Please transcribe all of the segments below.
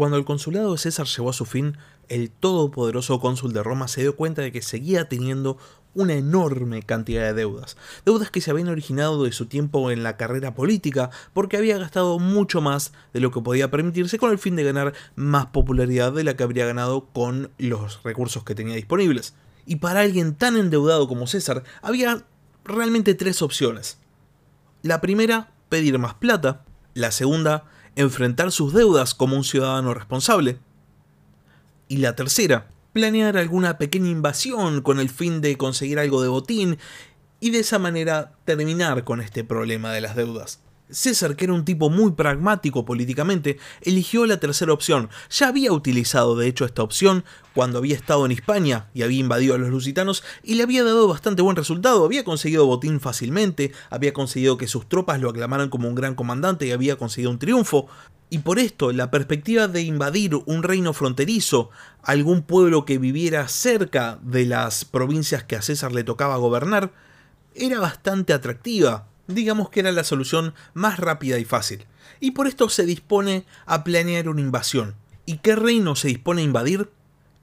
Cuando el consulado de César llegó a su fin, el todopoderoso cónsul de Roma se dio cuenta de que seguía teniendo una enorme cantidad de deudas, deudas que se habían originado de su tiempo en la carrera política porque había gastado mucho más de lo que podía permitirse con el fin de ganar más popularidad de la que habría ganado con los recursos que tenía disponibles. Y para alguien tan endeudado como César había realmente tres opciones. La primera, pedir más plata. La segunda, enfrentar sus deudas como un ciudadano responsable. Y la tercera, planear alguna pequeña invasión con el fin de conseguir algo de botín y de esa manera terminar con este problema de las deudas. César, que era un tipo muy pragmático políticamente, eligió la tercera opción. Ya había utilizado de hecho esta opción cuando había estado en Hispania y había invadido a los lusitanos y le había dado bastante buen resultado. Había conseguido botín fácilmente, había conseguido que sus tropas lo aclamaran como un gran comandante y había conseguido un triunfo. Y por esto, la perspectiva de invadir un reino fronterizo, algún pueblo que viviera cerca de las provincias que a César le tocaba gobernar, era bastante atractiva. Digamos que era la solución más rápida y fácil. Y por esto se dispone a planear una invasión. ¿Y qué reino se dispone a invadir?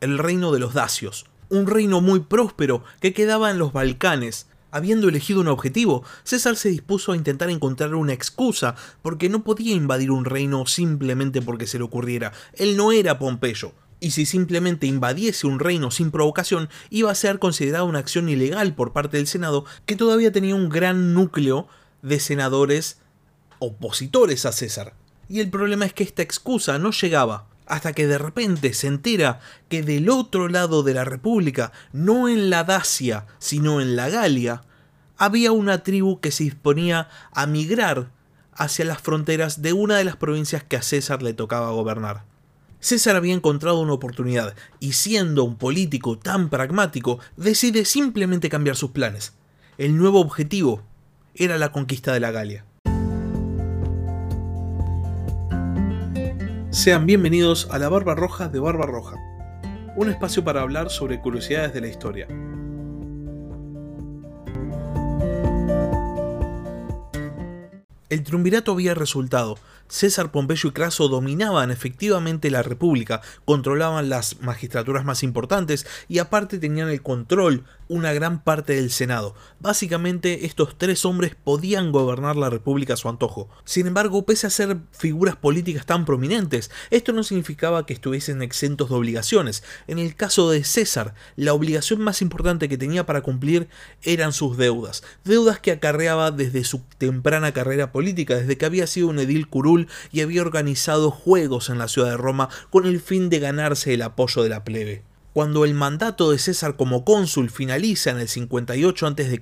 El reino de los dacios, un reino muy próspero que quedaba en los Balcanes, Habiendo elegido un objetivo, César se dispuso a intentar encontrar una excusa, porque no podía invadir un reino simplemente porque se le ocurriera. Él no era Pompeyo. Y si simplemente invadiese un reino sin provocación, iba a ser considerada una acción ilegal por parte del Senado, que todavía tenía un gran núcleo de senadores opositores a César. Y el problema es que esta excusa no llegaba hasta que de repente se entera que del otro lado de la República, no en la Dacia, sino en la Galia, había una tribu que se disponía a migrar hacia las fronteras de una de las provincias que a César le tocaba gobernar. César había encontrado una oportunidad y siendo un político tan pragmático, decide simplemente cambiar sus planes. El nuevo objetivo era la conquista de la Galia. Sean bienvenidos a la Barba Roja de Barba Roja, un espacio para hablar sobre curiosidades de la historia. El triunvirato había resultado César Pompeyo y Craso dominaban efectivamente la República, controlaban las magistraturas más importantes y aparte tenían el control una gran parte del Senado. Básicamente estos tres hombres podían gobernar la República a su antojo. Sin embargo, pese a ser figuras políticas tan prominentes, esto no significaba que estuviesen exentos de obligaciones. En el caso de César, la obligación más importante que tenía para cumplir eran sus deudas, deudas que acarreaba desde su temprana carrera política, desde que había sido un edil curul y había organizado juegos en la ciudad de Roma con el fin de ganarse el apoyo de la plebe. Cuando el mandato de César como cónsul finaliza en el 58 a.C.,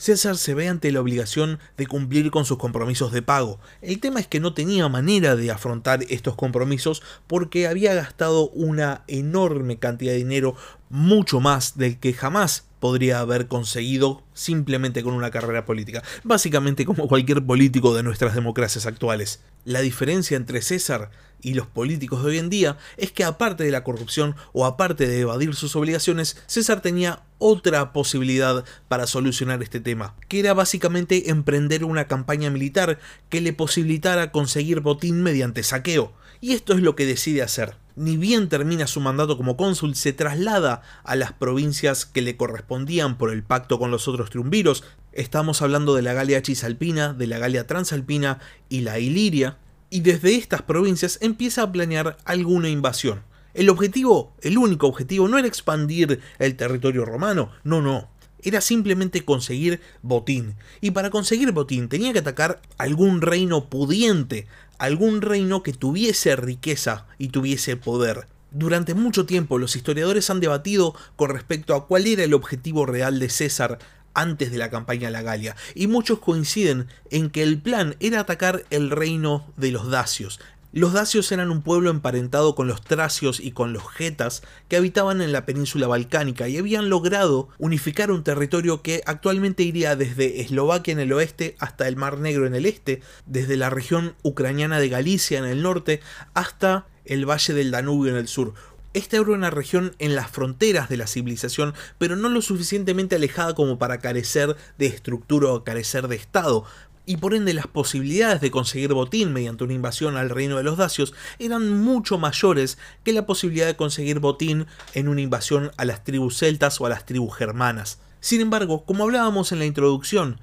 César se ve ante la obligación de cumplir con sus compromisos de pago. El tema es que no tenía manera de afrontar estos compromisos porque había gastado una enorme cantidad de dinero, mucho más del que jamás podría haber conseguido simplemente con una carrera política, básicamente como cualquier político de nuestras democracias actuales. La diferencia entre César y los políticos de hoy en día es que aparte de la corrupción o aparte de evadir sus obligaciones, César tenía otra posibilidad para solucionar este tema, que era básicamente emprender una campaña militar que le posibilitara conseguir botín mediante saqueo. Y esto es lo que decide hacer ni bien termina su mandato como cónsul, se traslada a las provincias que le correspondían por el pacto con los otros triunviros. Estamos hablando de la Galia Cisalpina, de la Galia Transalpina y la Iliria. Y desde estas provincias empieza a planear alguna invasión. El objetivo, el único objetivo, no era expandir el territorio romano, no, no. Era simplemente conseguir botín. Y para conseguir botín tenía que atacar algún reino pudiente, algún reino que tuviese riqueza y tuviese poder. Durante mucho tiempo los historiadores han debatido con respecto a cuál era el objetivo real de César antes de la campaña a la Galia, y muchos coinciden en que el plan era atacar el reino de los dacios, los dacios eran un pueblo emparentado con los tracios y con los getas que habitaban en la península balcánica y habían logrado unificar un territorio que actualmente iría desde Eslovaquia en el oeste hasta el Mar Negro en el este, desde la región ucraniana de Galicia en el norte hasta el valle del Danubio en el sur. Esta era una región en las fronteras de la civilización, pero no lo suficientemente alejada como para carecer de estructura o carecer de Estado. Y por ende las posibilidades de conseguir botín mediante una invasión al reino de los dacios eran mucho mayores que la posibilidad de conseguir botín en una invasión a las tribus celtas o a las tribus germanas. Sin embargo, como hablábamos en la introducción,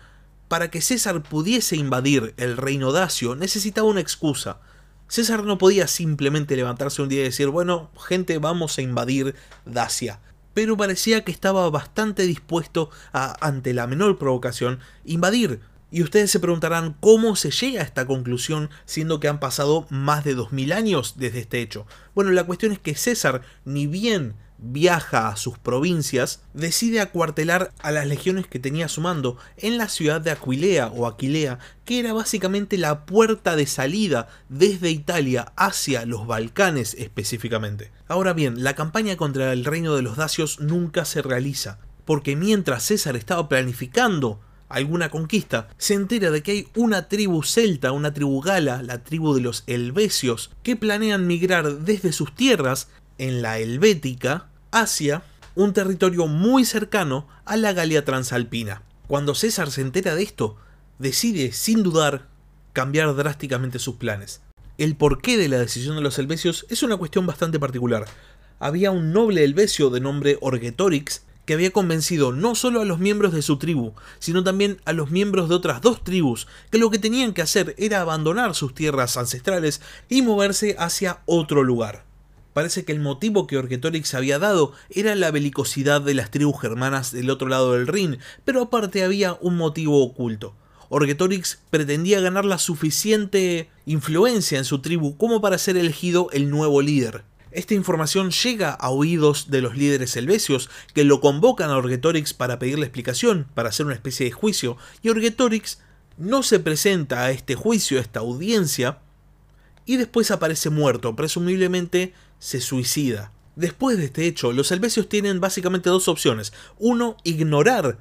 para que César pudiese invadir el reino dacio necesitaba una excusa. César no podía simplemente levantarse un día y decir, bueno, gente, vamos a invadir Dacia. Pero parecía que estaba bastante dispuesto a, ante la menor provocación, invadir y ustedes se preguntarán cómo se llega a esta conclusión siendo que han pasado más de 2000 años desde este hecho. Bueno, la cuestión es que César, ni bien viaja a sus provincias, decide acuartelar a las legiones que tenía su mando en la ciudad de Aquilea o Aquilea, que era básicamente la puerta de salida desde Italia hacia los Balcanes específicamente. Ahora bien, la campaña contra el reino de los dacios nunca se realiza, porque mientras César estaba planificando alguna conquista, se entera de que hay una tribu celta, una tribu gala, la tribu de los helvecios, que planean migrar desde sus tierras, en la Helvética, hacia un territorio muy cercano a la Galia Transalpina. Cuando César se entera de esto, decide, sin dudar, cambiar drásticamente sus planes. El porqué de la decisión de los helvecios es una cuestión bastante particular. Había un noble helvecio de nombre Orgetorix que había convencido no solo a los miembros de su tribu, sino también a los miembros de otras dos tribus, que lo que tenían que hacer era abandonar sus tierras ancestrales y moverse hacia otro lugar. Parece que el motivo que Orgetorix había dado era la belicosidad de las tribus germanas del otro lado del Rin, pero aparte había un motivo oculto. Orgetorix pretendía ganar la suficiente influencia en su tribu como para ser elegido el nuevo líder. Esta información llega a oídos de los líderes helvecios, que lo convocan a Orgetorix para pedirle explicación, para hacer una especie de juicio, y Orgetorix no se presenta a este juicio, a esta audiencia, y después aparece muerto, presumiblemente se suicida. Después de este hecho, los helvecios tienen básicamente dos opciones. Uno, ignorar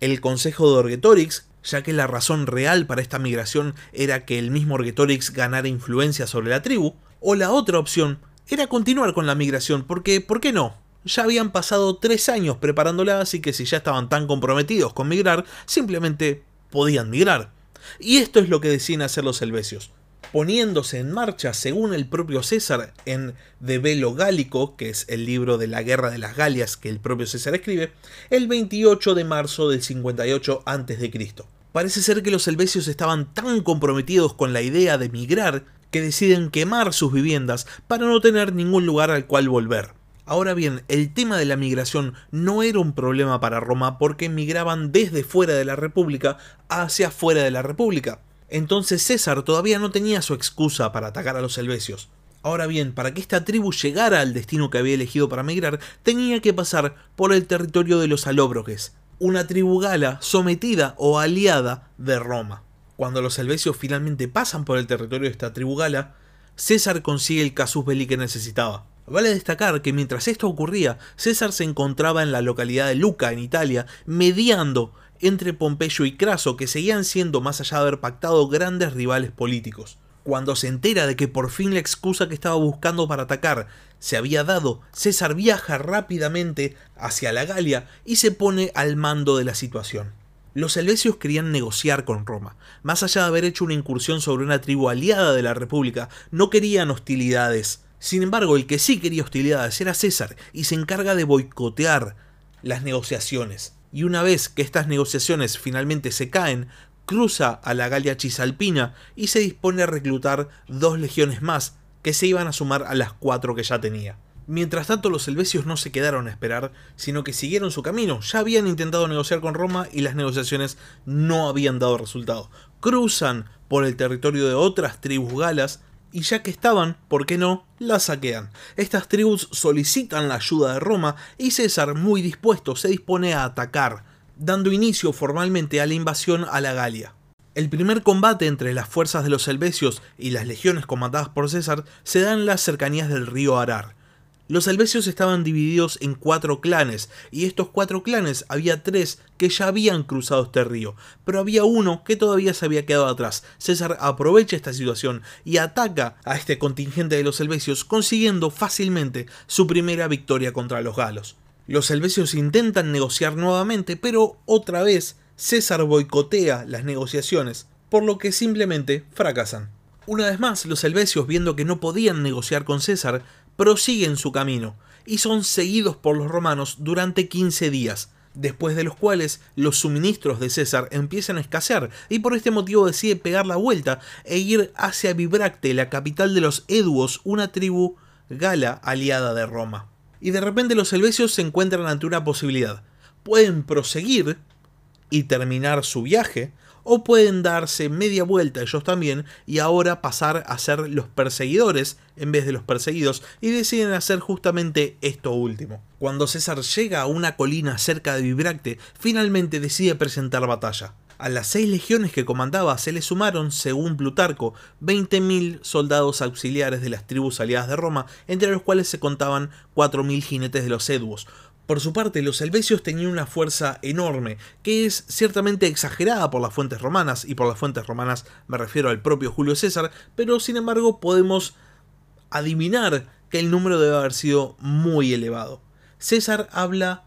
el consejo de Orgetorix, ya que la razón real para esta migración era que el mismo Orgetorix ganara influencia sobre la tribu, o la otra opción, era continuar con la migración, porque ¿por qué no? Ya habían pasado tres años preparándola, así que si ya estaban tan comprometidos con migrar, simplemente podían migrar. Y esto es lo que deciden hacer los helvecios. Poniéndose en marcha, según el propio César, en De Velo Gálico, que es el libro de la Guerra de las Galias que el propio César escribe, el 28 de marzo del 58 a.C. Parece ser que los helvecios estaban tan comprometidos con la idea de migrar que deciden quemar sus viviendas para no tener ningún lugar al cual volver. Ahora bien, el tema de la migración no era un problema para Roma porque migraban desde fuera de la República hacia fuera de la República. Entonces César todavía no tenía su excusa para atacar a los helvecios. Ahora bien, para que esta tribu llegara al destino que había elegido para migrar, tenía que pasar por el territorio de los alóbroges, una tribu gala sometida o aliada de Roma. Cuando los helvecios finalmente pasan por el territorio de esta tribu gala, César consigue el casus belli que necesitaba. Vale destacar que mientras esto ocurría, César se encontraba en la localidad de Luca, en Italia, mediando entre Pompeyo y Craso, que seguían siendo, más allá de haber pactado, grandes rivales políticos. Cuando se entera de que por fin la excusa que estaba buscando para atacar se había dado, César viaja rápidamente hacia la Galia y se pone al mando de la situación. Los helvecios querían negociar con Roma. Más allá de haber hecho una incursión sobre una tribu aliada de la República, no querían hostilidades. Sin embargo, el que sí quería hostilidades era César y se encarga de boicotear las negociaciones. Y una vez que estas negociaciones finalmente se caen, cruza a la Galia Cisalpina y se dispone a reclutar dos legiones más que se iban a sumar a las cuatro que ya tenía. Mientras tanto, los helvecios no se quedaron a esperar, sino que siguieron su camino. Ya habían intentado negociar con Roma y las negociaciones no habían dado resultado. Cruzan por el territorio de otras tribus galas y ya que estaban, ¿por qué no?, las saquean. Estas tribus solicitan la ayuda de Roma y César, muy dispuesto, se dispone a atacar, dando inicio formalmente a la invasión a la Galia. El primer combate entre las fuerzas de los helvecios y las legiones comandadas por César se da en las cercanías del río Arar. Los helvecios estaban divididos en cuatro clanes, y estos cuatro clanes había tres que ya habían cruzado este río, pero había uno que todavía se había quedado atrás. César aprovecha esta situación y ataca a este contingente de los helvecios, consiguiendo fácilmente su primera victoria contra los galos. Los helvecios intentan negociar nuevamente, pero otra vez César boicotea las negociaciones por lo que simplemente fracasan. Una vez más, los helvecios, viendo que no podían negociar con César, prosiguen su camino y son seguidos por los romanos durante 15 días, después de los cuales los suministros de César empiezan a escasear y por este motivo decide pegar la vuelta e ir hacia Vibracte, la capital de los Eduos, una tribu gala aliada de Roma. Y de repente los helvecios se encuentran ante una posibilidad. Pueden proseguir y terminar su viaje, o pueden darse media vuelta ellos también y ahora pasar a ser los perseguidores en vez de los perseguidos y deciden hacer justamente esto último. Cuando César llega a una colina cerca de Vibracte, finalmente decide presentar batalla. A las seis legiones que comandaba se le sumaron, según Plutarco, 20.000 soldados auxiliares de las tribus aliadas de Roma, entre los cuales se contaban 4.000 jinetes de los Eduos, por su parte, los helvecios tenían una fuerza enorme, que es ciertamente exagerada por las fuentes romanas, y por las fuentes romanas me refiero al propio Julio César, pero sin embargo podemos adivinar que el número debe haber sido muy elevado. César habla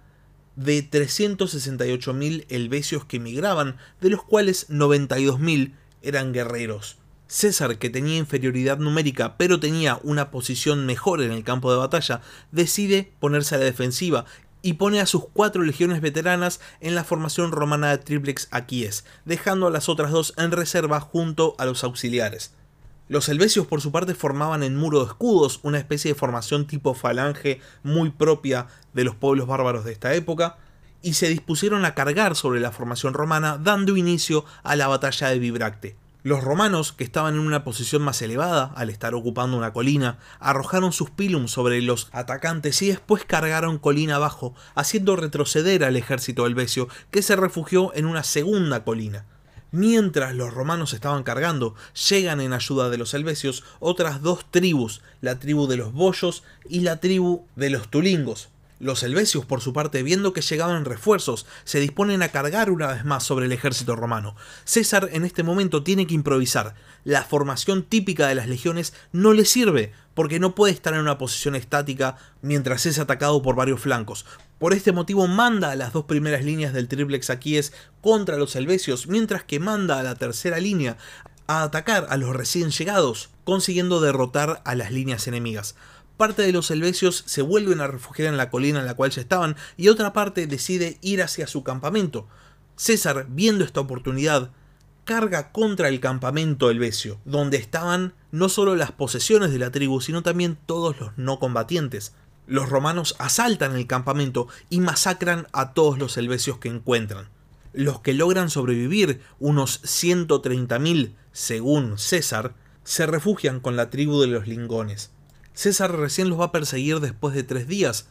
de 368.000 helvecios que emigraban, de los cuales 92.000 eran guerreros. César, que tenía inferioridad numérica pero tenía una posición mejor en el campo de batalla, decide ponerse a la defensiva y pone a sus cuatro legiones veteranas en la formación romana de triplex Aquíes, dejando a las otras dos en reserva junto a los auxiliares. Los helvecios por su parte formaban en muro de escudos, una especie de formación tipo falange muy propia de los pueblos bárbaros de esta época, y se dispusieron a cargar sobre la formación romana dando inicio a la batalla de Vibracte. Los romanos, que estaban en una posición más elevada, al estar ocupando una colina, arrojaron sus pilum sobre los atacantes y después cargaron colina abajo, haciendo retroceder al ejército helvecio, que se refugió en una segunda colina. Mientras los romanos estaban cargando, llegan en ayuda de los helvecios otras dos tribus, la tribu de los bollos y la tribu de los tulingos, los helvecios, por su parte, viendo que llegaban refuerzos, se disponen a cargar una vez más sobre el ejército romano. César en este momento tiene que improvisar. La formación típica de las legiones no le sirve, porque no puede estar en una posición estática mientras es atacado por varios flancos. Por este motivo manda a las dos primeras líneas del triplex Aquíes contra los helvecios, mientras que manda a la tercera línea a atacar a los recién llegados, consiguiendo derrotar a las líneas enemigas parte de los helvecios se vuelven a refugiar en la colina en la cual ya estaban y otra parte decide ir hacia su campamento. César, viendo esta oportunidad, carga contra el campamento helvecio, donde estaban no solo las posesiones de la tribu, sino también todos los no combatientes. Los romanos asaltan el campamento y masacran a todos los helvecios que encuentran. Los que logran sobrevivir, unos 130.000 según César, se refugian con la tribu de los lingones. César recién los va a perseguir después de tres días,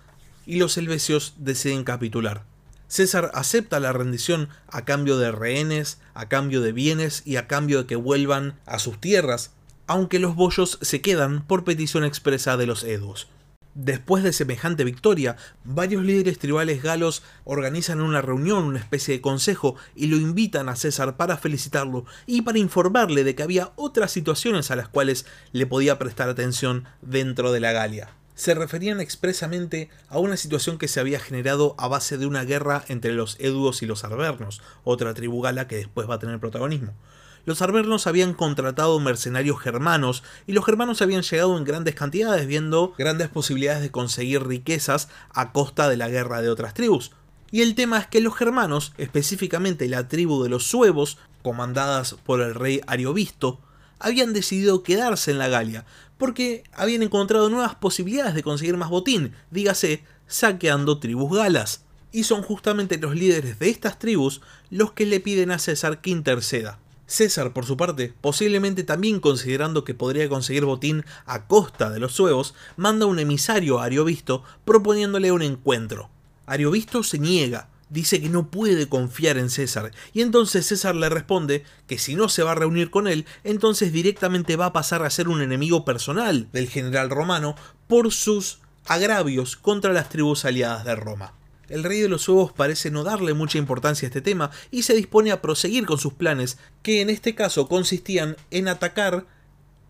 y los helvecios deciden capitular. César acepta la rendición a cambio de rehenes, a cambio de bienes y a cambio de que vuelvan a sus tierras, aunque los bollos se quedan por petición expresa de los Eduos. Después de semejante victoria, varios líderes tribales galos organizan una reunión, una especie de consejo, y lo invitan a César para felicitarlo y para informarle de que había otras situaciones a las cuales le podía prestar atención dentro de la Galia. Se referían expresamente a una situación que se había generado a base de una guerra entre los Eduos y los Arvernos, otra tribu gala que después va a tener protagonismo los arvernos habían contratado mercenarios germanos y los germanos habían llegado en grandes cantidades viendo grandes posibilidades de conseguir riquezas a costa de la guerra de otras tribus. Y el tema es que los germanos, específicamente la tribu de los suevos, comandadas por el rey Ariovisto, habían decidido quedarse en la Galia, porque habían encontrado nuevas posibilidades de conseguir más botín, dígase, saqueando tribus galas. Y son justamente los líderes de estas tribus los que le piden a César que interceda. César, por su parte, posiblemente también considerando que podría conseguir botín a costa de los suevos, manda un emisario a Ariovisto proponiéndole un encuentro. Ariovisto se niega, dice que no puede confiar en César, y entonces César le responde que si no se va a reunir con él, entonces directamente va a pasar a ser un enemigo personal del general romano por sus agravios contra las tribus aliadas de Roma el rey de los huevos parece no darle mucha importancia a este tema y se dispone a proseguir con sus planes, que en este caso consistían en atacar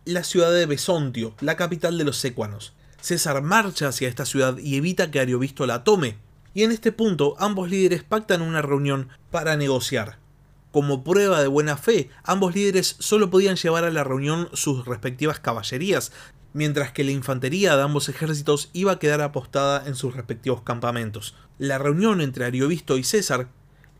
la ciudad de Besontio, la capital de los secuanos. César marcha hacia esta ciudad y evita que Ariovisto la tome, y en este punto ambos líderes pactan una reunión para negociar. Como prueba de buena fe, ambos líderes solo podían llevar a la reunión sus respectivas caballerías, mientras que la infantería de ambos ejércitos iba a quedar apostada en sus respectivos campamentos. La reunión entre Ariovisto y César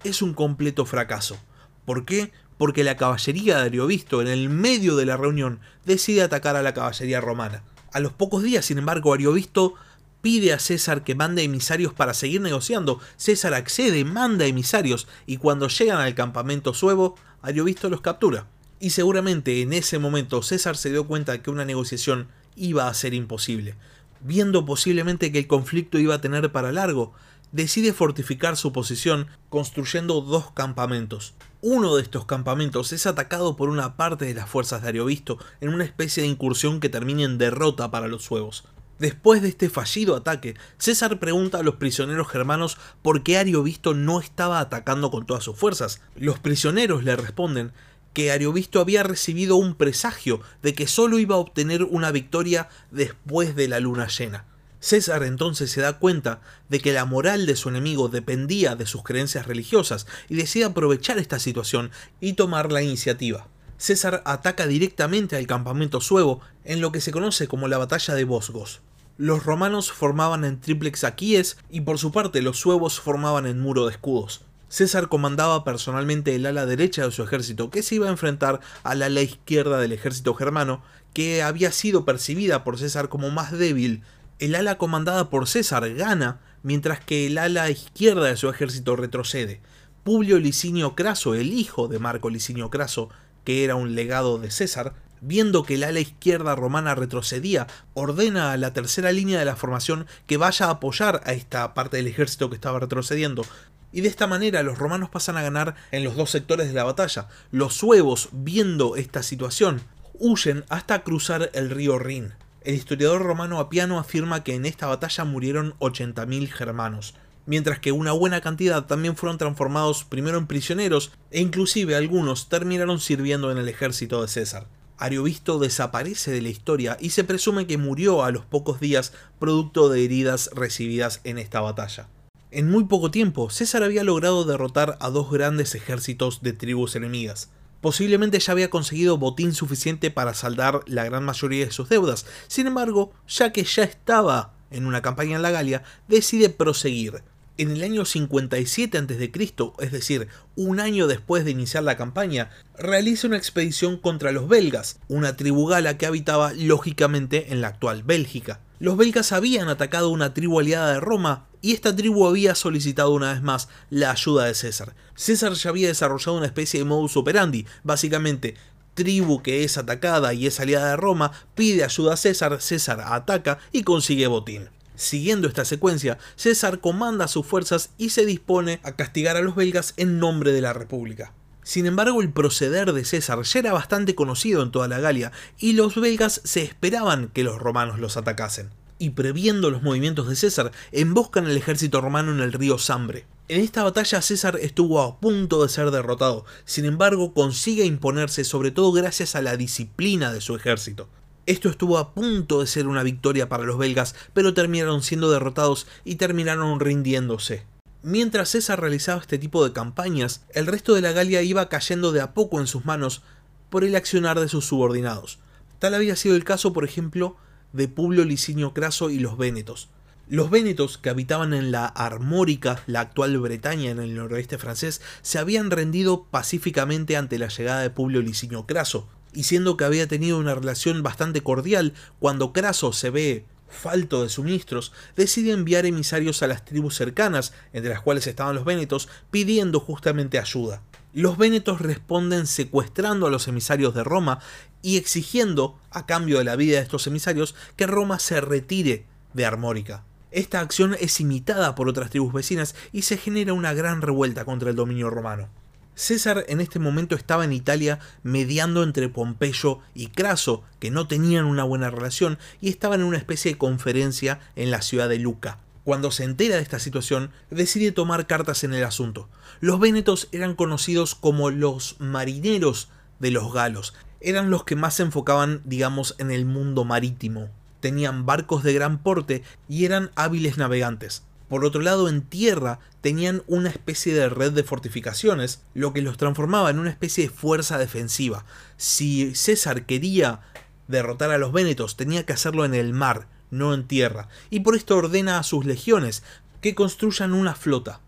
es un completo fracaso. ¿Por qué? Porque la caballería de Ariovisto, en el medio de la reunión, decide atacar a la caballería romana. A los pocos días, sin embargo, Ariovisto pide a César que mande emisarios para seguir negociando. César accede, manda emisarios y cuando llegan al campamento suevo, Ariovisto los captura. Y seguramente en ese momento César se dio cuenta de que una negociación iba a ser imposible. Viendo posiblemente que el conflicto iba a tener para largo, decide fortificar su posición construyendo dos campamentos. Uno de estos campamentos es atacado por una parte de las fuerzas de Ariovisto en una especie de incursión que termina en derrota para los suevos. Después de este fallido ataque, César pregunta a los prisioneros germanos por qué Ariovisto no estaba atacando con todas sus fuerzas. Los prisioneros le responden que Ariovisto había recibido un presagio de que solo iba a obtener una victoria después de la luna llena. César entonces se da cuenta de que la moral de su enemigo dependía de sus creencias religiosas y decide aprovechar esta situación y tomar la iniciativa. César ataca directamente al campamento suevo en lo que se conoce como la batalla de Bosgos los romanos formaban en triplex aquíes y por su parte los suevos formaban en muro de escudos. César comandaba personalmente el ala derecha de su ejército, que se iba a enfrentar al ala izquierda del ejército germano, que había sido percibida por César como más débil. El ala comandada por César gana, mientras que el ala izquierda de su ejército retrocede. Publio Licinio Craso, el hijo de Marco Licinio Craso, que era un legado de César, viendo que el ala izquierda romana retrocedía, ordena a la tercera línea de la formación que vaya a apoyar a esta parte del ejército que estaba retrocediendo. Y de esta manera los romanos pasan a ganar en los dos sectores de la batalla. Los suevos, viendo esta situación, huyen hasta cruzar el río Rin. El historiador romano Apiano afirma que en esta batalla murieron 80.000 germanos, mientras que una buena cantidad también fueron transformados primero en prisioneros e inclusive algunos terminaron sirviendo en el ejército de César. Ariovisto desaparece de la historia y se presume que murió a los pocos días producto de heridas recibidas en esta batalla. En muy poco tiempo, César había logrado derrotar a dos grandes ejércitos de tribus enemigas. Posiblemente ya había conseguido botín suficiente para saldar la gran mayoría de sus deudas, sin embargo, ya que ya estaba en una campaña en la Galia, decide proseguir, en el año 57 a.C., es decir, un año después de iniciar la campaña, realiza una expedición contra los belgas, una tribu gala que habitaba lógicamente en la actual Bélgica. Los belgas habían atacado una tribu aliada de Roma y esta tribu había solicitado una vez más la ayuda de César. César ya había desarrollado una especie de modus operandi, básicamente tribu que es atacada y es aliada de Roma pide ayuda a César, César ataca y consigue botín. Siguiendo esta secuencia, César comanda sus fuerzas y se dispone a castigar a los belgas en nombre de la República. Sin embargo, el proceder de César ya era bastante conocido en toda la Galia, y los belgas se esperaban que los romanos los atacasen. Y previendo los movimientos de César, emboscan el ejército romano en el río Sambre. En esta batalla César estuvo a punto de ser derrotado, sin embargo consigue imponerse sobre todo gracias a la disciplina de su ejército. Esto estuvo a punto de ser una victoria para los belgas, pero terminaron siendo derrotados y terminaron rindiéndose. Mientras César realizaba este tipo de campañas, el resto de la Galia iba cayendo de a poco en sus manos por el accionar de sus subordinados. Tal había sido el caso, por ejemplo, de Publio Licinio Craso y los Vénetos. Los vénetos, que habitaban en la Armórica, la actual Bretaña en el noroeste francés, se habían rendido pacíficamente ante la llegada de Publio Licinio Craso, y siendo que había tenido una relación bastante cordial, cuando Craso se ve falto de suministros, decide enviar emisarios a las tribus cercanas, entre las cuales estaban los vénetos, pidiendo justamente ayuda. Los vénetos responden secuestrando a los emisarios de Roma y exigiendo, a cambio de la vida de estos emisarios, que Roma se retire de Armórica. Esta acción es imitada por otras tribus vecinas y se genera una gran revuelta contra el dominio romano. César en este momento estaba en Italia mediando entre Pompeyo y Craso, que no tenían una buena relación, y estaban en una especie de conferencia en la ciudad de Luca. Cuando se entera de esta situación, decide tomar cartas en el asunto. Los vénetos eran conocidos como los marineros de los galos. Eran los que más se enfocaban, digamos, en el mundo marítimo. Tenían barcos de gran porte y eran hábiles navegantes. Por otro lado, en tierra tenían una especie de red de fortificaciones, lo que los transformaba en una especie de fuerza defensiva. Si César quería derrotar a los vénetos, tenía que hacerlo en el mar, no en tierra, y por esto ordena a sus legiones que construyan una flota.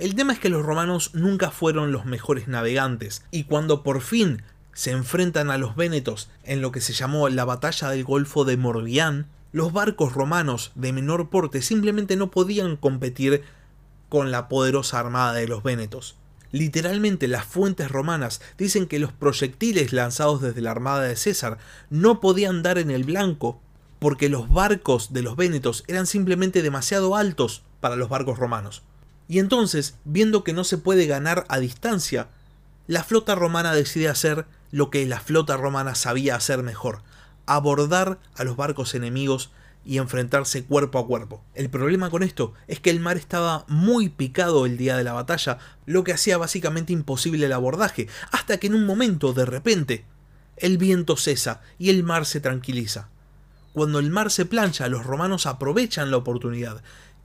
El tema es que los romanos nunca fueron los mejores navegantes, y cuando por fin se enfrentan a los vénetos en lo que se llamó la batalla del Golfo de Morbihan, los barcos romanos de menor porte simplemente no podían competir con la poderosa armada de los vénetos. Literalmente las fuentes romanas dicen que los proyectiles lanzados desde la armada de César no podían dar en el blanco porque los barcos de los vénetos eran simplemente demasiado altos para los barcos romanos. Y entonces, viendo que no se puede ganar a distancia, la flota romana decide hacer lo que la flota romana sabía hacer mejor, abordar a los barcos enemigos y enfrentarse cuerpo a cuerpo. El problema con esto es que el mar estaba muy picado el día de la batalla, lo que hacía básicamente imposible el abordaje, hasta que en un momento, de repente, el viento cesa y el mar se tranquiliza. Cuando el mar se plancha, los romanos aprovechan la oportunidad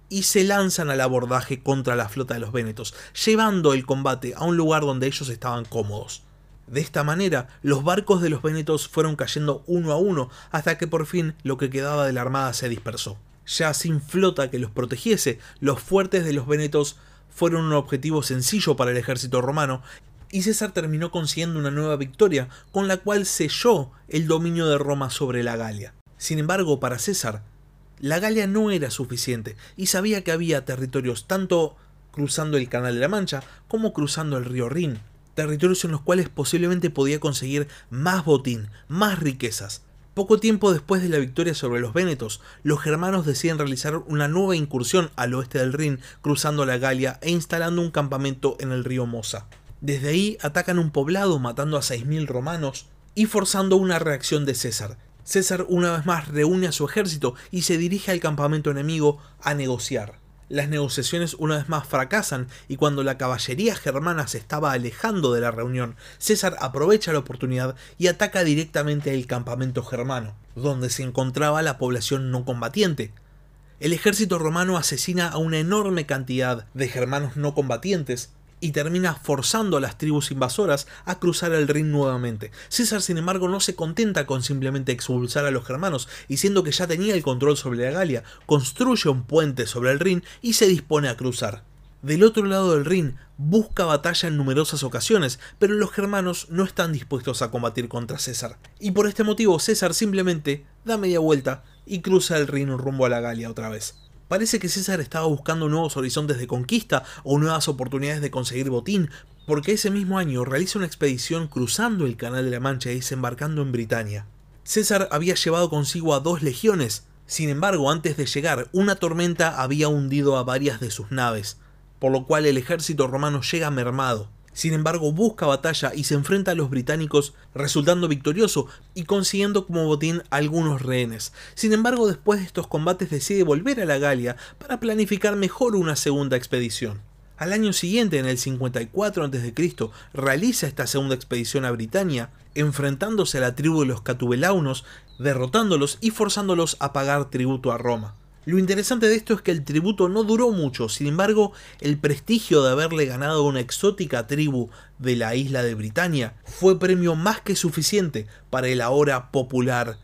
y se lanzan al abordaje contra la flota de los vénetos, llevando el combate a un lugar donde ellos estaban cómodos. De esta manera, los barcos de los Vénetos fueron cayendo uno a uno hasta que por fin lo que quedaba de la armada se dispersó. Ya sin flota que los protegiese, los fuertes de los Vénetos fueron un objetivo sencillo para el ejército romano y César terminó consiguiendo una nueva victoria con la cual selló el dominio de Roma sobre la Galia. Sin embargo, para César, la Galia no era suficiente y sabía que había territorios tanto cruzando el Canal de la Mancha como cruzando el río Rin, territorios en los cuales posiblemente podía conseguir más botín, más riquezas. Poco tiempo después de la victoria sobre los vénetos, los germanos deciden realizar una nueva incursión al oeste del Rin, cruzando la Galia e instalando un campamento en el río Mosa. Desde ahí atacan un poblado matando a 6.000 romanos y forzando una reacción de César. César una vez más reúne a su ejército y se dirige al campamento enemigo a negociar. Las negociaciones una vez más fracasan y cuando la caballería germana se estaba alejando de la reunión, César aprovecha la oportunidad y ataca directamente el campamento germano, donde se encontraba la población no combatiente. El ejército romano asesina a una enorme cantidad de germanos no combatientes, y termina forzando a las tribus invasoras a cruzar el Rin nuevamente. César, sin embargo, no se contenta con simplemente expulsar a los germanos, y siendo que ya tenía el control sobre la Galia, construye un puente sobre el Rin y se dispone a cruzar. Del otro lado del Rin busca batalla en numerosas ocasiones, pero los germanos no están dispuestos a combatir contra César. Y por este motivo César simplemente da media vuelta y cruza el Rin rumbo a la Galia otra vez. Parece que César estaba buscando nuevos horizontes de conquista o nuevas oportunidades de conseguir botín, porque ese mismo año realiza una expedición cruzando el Canal de la Mancha y desembarcando en Britania. César había llevado consigo a dos legiones, sin embargo, antes de llegar, una tormenta había hundido a varias de sus naves, por lo cual el ejército romano llega mermado. Sin embargo, busca batalla y se enfrenta a los británicos, resultando victorioso y consiguiendo como botín algunos rehenes. Sin embargo, después de estos combates decide volver a la Galia para planificar mejor una segunda expedición. Al año siguiente, en el 54 a.C., realiza esta segunda expedición a Britania, enfrentándose a la tribu de los Catubelaunos, derrotándolos y forzándolos a pagar tributo a Roma. Lo interesante de esto es que el tributo no duró mucho, sin embargo, el prestigio de haberle ganado a una exótica tribu de la isla de Britania fue premio más que suficiente para el ahora popular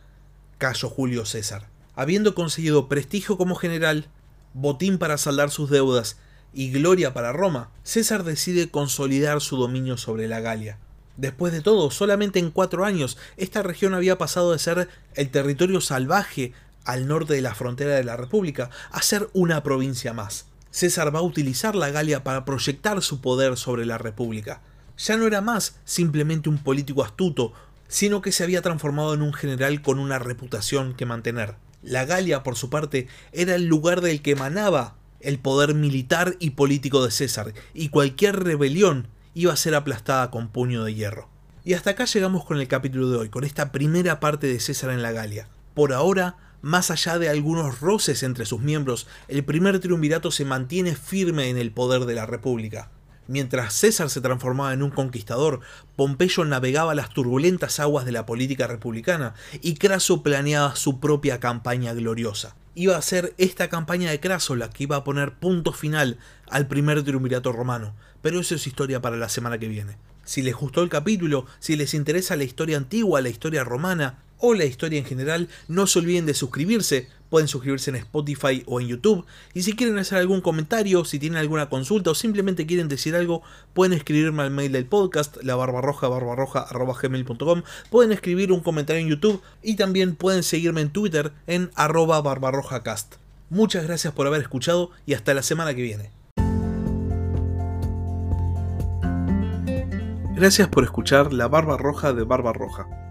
Cayo Julio César. Habiendo conseguido prestigio como general, botín para saldar sus deudas y gloria para Roma, César decide consolidar su dominio sobre la Galia. Después de todo, solamente en cuatro años, esta región había pasado de ser el territorio salvaje al norte de la frontera de la República, a ser una provincia más. César va a utilizar la Galia para proyectar su poder sobre la República. Ya no era más simplemente un político astuto, sino que se había transformado en un general con una reputación que mantener. La Galia, por su parte, era el lugar del que emanaba el poder militar y político de César, y cualquier rebelión iba a ser aplastada con puño de hierro. Y hasta acá llegamos con el capítulo de hoy, con esta primera parte de César en la Galia. Por ahora, más allá de algunos roces entre sus miembros, el primer triunvirato se mantiene firme en el poder de la República. Mientras César se transformaba en un conquistador, Pompeyo navegaba las turbulentas aguas de la política republicana y Craso planeaba su propia campaña gloriosa. Iba a ser esta campaña de Craso la que iba a poner punto final al primer triunvirato romano, pero eso es historia para la semana que viene. Si les gustó el capítulo, si les interesa la historia antigua, la historia romana o la historia en general, no se olviden de suscribirse. Pueden suscribirse en Spotify o en YouTube. Y si quieren hacer algún comentario, si tienen alguna consulta o simplemente quieren decir algo, pueden escribirme al mail del podcast, la. Pueden escribir un comentario en YouTube y también pueden seguirme en Twitter en arroba barbarrojacast. Muchas gracias por haber escuchado y hasta la semana que viene. Gracias por escuchar La Barba Roja de Barba Roja.